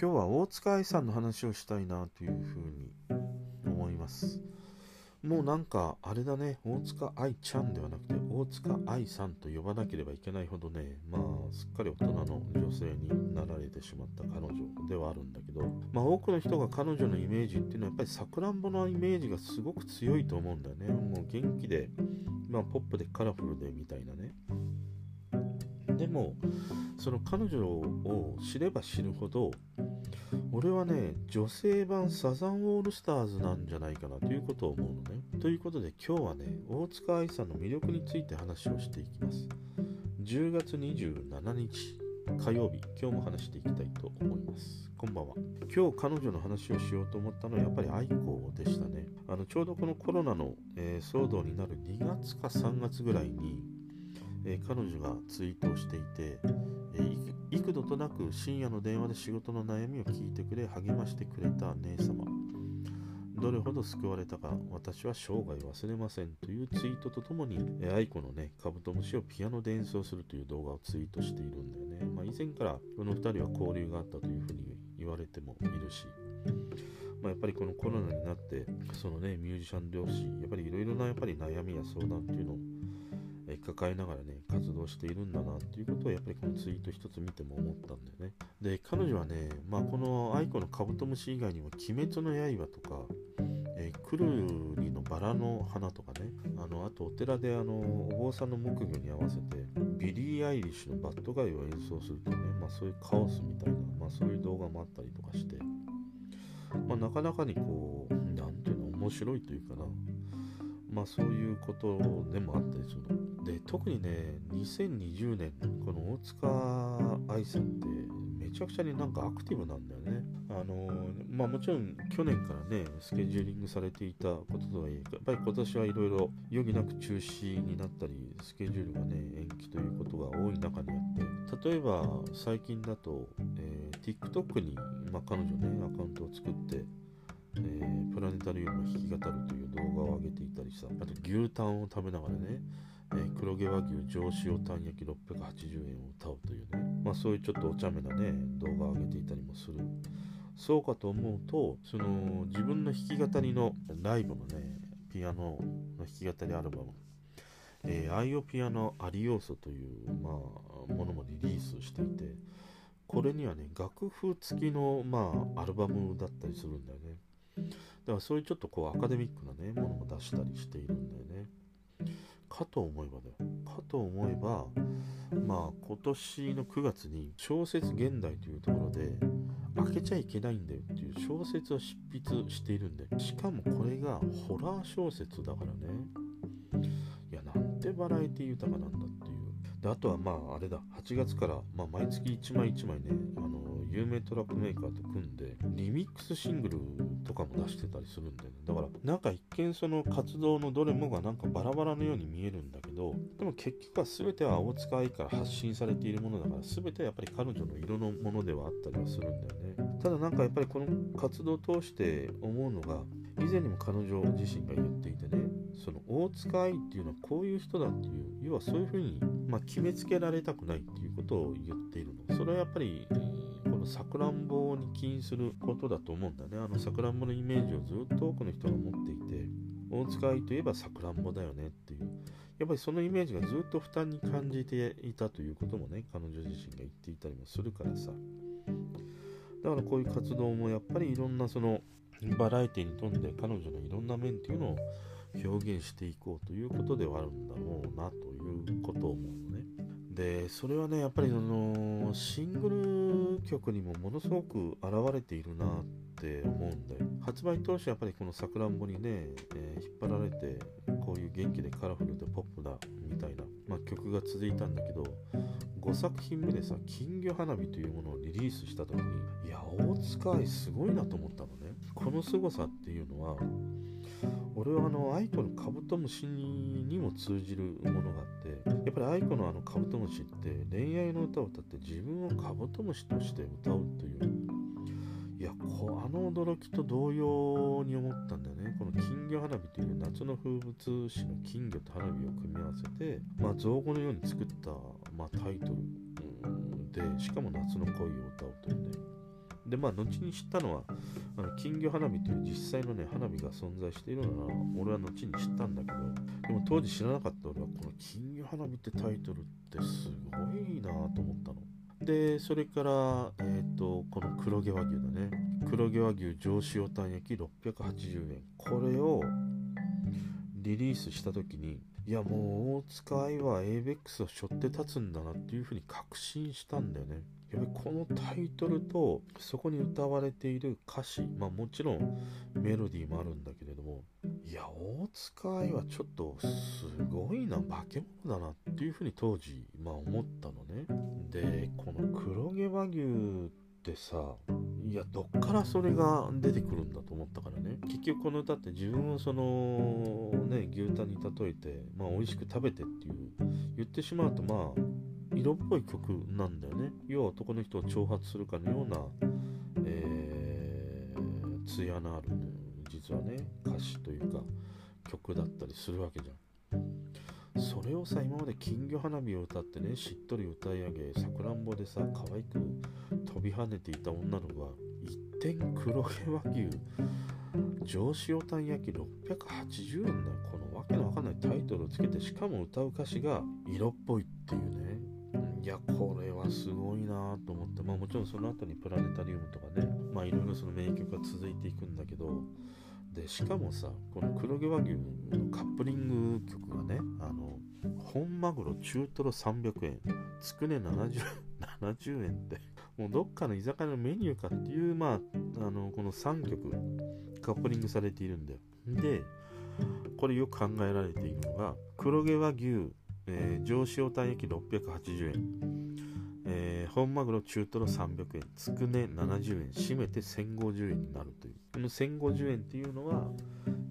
今日は大塚愛さんの話をしたいなというふうに思います。もうなんかあれだね。大塚愛ちゃんではなくて大塚愛さんと呼ばなければいけないほどね。まあすっかり大人の女性になられてしまった彼女ではあるんだけど。まあ多くの人が彼女のイメージっていうのはやっぱりさくらんぼのイメージがすごく強いと思うんだよね。もう元気でまあポップでカラフルでみたいなね。でもその彼女を知れば知るほど俺はね女性版サザンオールスターズなんじゃないかなということを思うのね。ということで今日はね大塚愛さんの魅力について話をしていきます。10月27日火曜日今日も話していきたいと思います。こんばんは。今日彼女の話をしようと思ったのはやっぱり愛子でしたね。あのちょうどこのコロナの、えー、騒動になる2月か3月ぐらいにえー、彼女がツイートをしていて、えー、幾度となく深夜の電話で仕事の悩みを聞いてくれ励ましてくれた姉様。どれほど救われたか私は生涯忘れませんというツイートとともに、えー、愛子のねカブトムシをピアノで演奏するという動画をツイートしているんだよね、まあ、以前からこの2人は交流があったというふうに言われてもいるしまあ、やっぱりこのコロナになってそのねミュージシャン同士やっぱりいろいろなやっぱり悩みや相談っていうのを抱えながらね、活動しているんだなっていうことをやっぱりこのツイート一つ見ても思ったんだよね。で、彼女はね、まあこの aikoのカブトムシ以外にも、鬼滅の刃とか、えー、くるりのバラの花とかね、あの、あとお寺であの、お坊さんの木魚に合わせて、ビリー・アイリッシュのバッドガイを演奏するとね、まあそういうカオスみたいな、まあそういう動画もあったりとかして、まあなかなかにこう、なんていうの、面白いというかな、まあそういうことでもあったりするの。で、特にね、2020年、この大塚愛さんってめちゃくちゃになんかアクティブなんだよね。あのまあもちろん去年からね、スケジューリングされていたこととはいえ、やっぱり今年はいろいろ余儀なく中止になったり、スケジュールがね、延期ということが多い中にあって、例えば最近だと、えー、TikTok に、まあ、彼女ね、アカウントを作って、えー、プラネタリウムを弾き語るという動画を上げていたりさあと牛タンを食べながらね、えー、黒毛和牛上塩タン焼き680円を歌うというね、まあ、そういうちょっとお茶目なね動画を上げていたりもする。そうかと思うとその自分の弾き語りのライブのねピアノの弾き語りアルバムえー、アイオピアノアリオーソという、まあ、ものもリリースしていて、これにはね、楽譜付きの、まあ、アルバムだったりするんだよね。だからそういうちょっとこうアカデミックなねものも出したりしているんだよね。かと思えばだよ。かと思えばまあ今年の9月に小説現代というところで開けちゃいけないんだよっていう小説を執筆しているんでしかもこれがホラー小説だからね。いやなんてバラエティ豊かなんだって。であとはまああれだ8月から、まあ、毎月1枚1枚ねあの有名トラックメーカーと組んでリミックスシングルとかも出してたりするんだよね。だからなんか一見その活動のどれもがなんかバラバラのように見えるんだけどでも結局は全ては青塚愛から発信されているものだから全てはやっぱり彼女の色のものではあったりはするんだよね。ただなんかやっぱりこの活動を通して思うのが以前にも彼女自身が言っていてねその大塚愛っていうのはこういう人だっていう要はそういうふうに、まあ、決めつけられたくないっていうことを言っているの。それはやっぱりこのさくらんぼに起因することだと思うんだね。あのさくらんぼのイメージをずっと多くの人が持っていて大塚愛といえばさくらんぼだよねっていう。やっぱりそのイメージがずっと負担に感じていたということもね彼女自身が言っていたりもするからさ。だからこういう活動もやっぱりいろんなそのバラエティに富んで彼女のいろんな面っていうのを表現していこうということではあるんだろうなということを思うのね。でそれはねやっぱりあのシングル曲にもものすごく現れているなって思うんだよ発売当初やっぱりこのさくらんぼにね、えー、引っ張られてこういう元気でカラフルでポップだみたいな、まあ、曲が続いたんだけど5作品目でさ金魚花火というものをリリースした時にいや大塚愛すごいなと思ったのね。この凄さっていうのは俺はあの愛子のカブトムシにも通じるものがあってやっぱり愛子のあのカブトムシって恋愛の歌を歌って自分をカブトムシとして歌うといういやこあの驚きと同様に思ったんだよね。この金魚花火という夏の風物詩の金魚と花火を組み合わせて、まあ、造語のように作った、まあ、タイトルでしかも夏の恋を歌うというね。でまあ後に知ったのはあの金魚花火という実際のね花火が存在しているのは俺は後に知ったんだけどでも当時知らなかった俺はこの金魚花火ってタイトルってすごいなと思ったの。でそれから、えーと、この黒毛和牛だね黒毛和牛上塩タン焼き680円。これをリリースした時にいやもう大塚愛は ABEX を背負って立つんだなっていうふうに確信したんだよね。やっぱりこのタイトルとそこに歌われている歌詞まあもちろんメロディーもあるんだけれどもいや大塚愛はちょっとすごいな化け物だなっていうふうに当時まあ思ったのね。でこの黒毛和牛ってさいやどっからそれが出てくるんだと思ったからね。結局この歌って自分をそのね牛タンに例えてまあ美味しく食べてっていう言ってしまうとまあ色っぽい曲なんだよね。要は男の人を挑発するかのようなえー、艶のある、実はね歌詞というか曲だったりするわけじゃん。それをさ今まで金魚花火を歌ってねしっとり歌い上げさくらんぼでさ可愛く飛び跳ねていた女の子が一点黒毛和牛。上塩タン焼き680円だよ。このわけのわかんないタイトルをつけてしかも歌う歌詞が色っぽいっていうね。いやこれはすごいなと思って。まあもちろんその後にプラネタリウムとかね。まあいろいろその名曲が続いていくんだけど。でしかもさこの黒毛和牛のカップリング曲がねあの本マグロ中トロ300円。つくね 70, 70円って。もうどっかの居酒屋のメニューかっていうまああのこの3曲カップリングされているんだよ。でこれよく考えられているのが黒毛和牛、えー、上塩タン焼き680円、えー、本マグロ中トロ300円つくね70円締めて1050円になるという。この1050円っていうのは、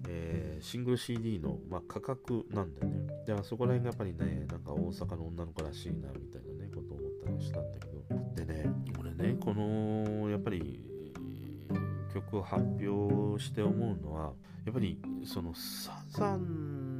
えー、シングル CD の、まあ、価格なんだよね。だからそこら辺がやっぱりねなんか大阪の女の子らしいなみたいなねことを思ったりしたんだけど。でね俺ねこのやっぱり曲を発表して思うのはやっぱりそのサザン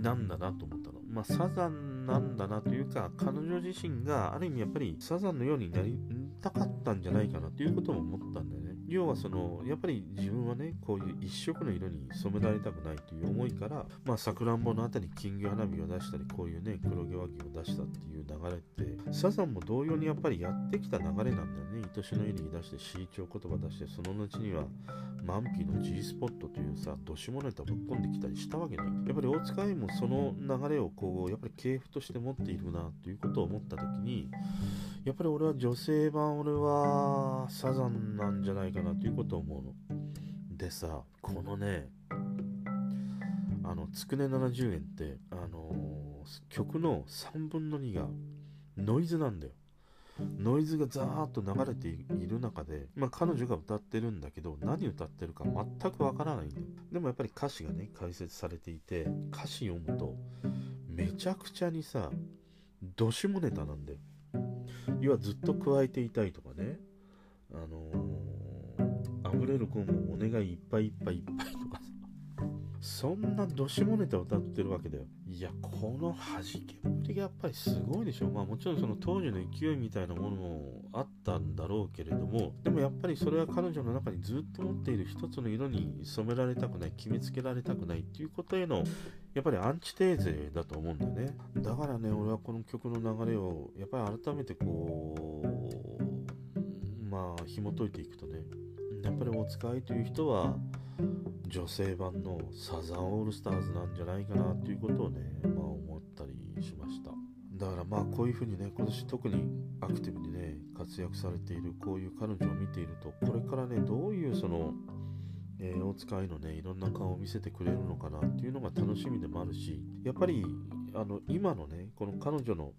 なんだなと思ったの。まあサザンなんだなというか彼女自身がある意味やっぱりサザンのようになりたかったんじゃないかなということも思ったんだよね。要はそのやっぱり自分はねこういう一色の色に染められたくないという思いからまあさくらんぼのあたり金魚花火を出したりこういうね黒毛和牛を出したっていう流れってサザンも同様にやっぱりやってきた流れなんだよね。愛しの湯に出して C 調言葉出してその後にはマンピーの G スポットというさどしもネタぶっ込んできたりしたわけだよ。やっぱり大塚愛もその流れをこうやっぱり系譜として持っているなということを思った時にやっぱり俺は女性版俺はサザンなんじゃないかかなということを思うの。でさ、このね、あの、つくね70円って、あのー、曲の3分の2がノイズなんだよ。ノイズがザーッと流れている中で、まあ、彼女が歌ってるんだけど何歌ってるか全くわからないんだよでもやっぱり歌詞がね解説されていて歌詞読むとめちゃくちゃにさどしもネタなんだよ要はずっと加えていたいとかね、あのー、溢れる子もお願いいっぱいいっぱいいっぱいとかさ、そんなどしもネタ歌ってるわけだよ。いや、この弾けぶりがやっぱりすごいでしょ。まあもちろんその当時の勢いみたいなものもあったんだろうけれども、でもやっぱりそれは彼女の中にずっと持っている一つの色に染められたくない、決めつけられたくないっていうことへの、やっぱりアンチテーゼだと思うんだよね。だからね、俺はこの曲の流れを、やっぱり改めてこう、まあ紐解いていくとね、やっぱりお使いという人は、女性版のサザンオールスターズなんじゃないかなということをね、まあ思ったりしました。だからまあこういうふうにね、今年特にアクティブにね、活躍されているこういう彼女を見ていると、これからね、どういうその、えー、お使いのね、いろんな顔を見せてくれるのかなっていうのが楽しみでもあるし、やっぱり、あの、今のね、この彼女の、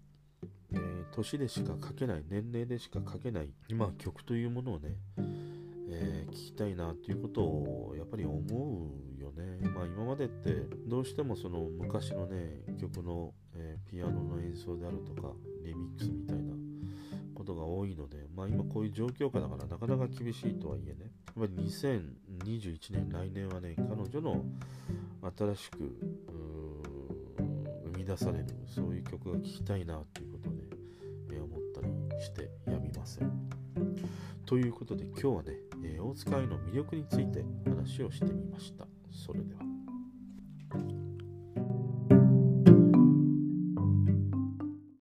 え、年でしか書けない、年齢でしか書けない、今曲というものをね、えー、聞きたいなっていうことをやっぱり思うよね。まあ今までってどうしてもその昔のね曲の、えー、ピアノの演奏であるとかリミックスみたいなことが多いのでまあ今こういう状況下だからなかなか厳しいとはいえねやっぱり2021年来年はね彼女の新しく生み出されるそういう曲が聴きたいなっていうことをね、えー、思ったりしてやみません。ということで今日はね、えー、大塚愛の魅力について話をしてみました。それでは。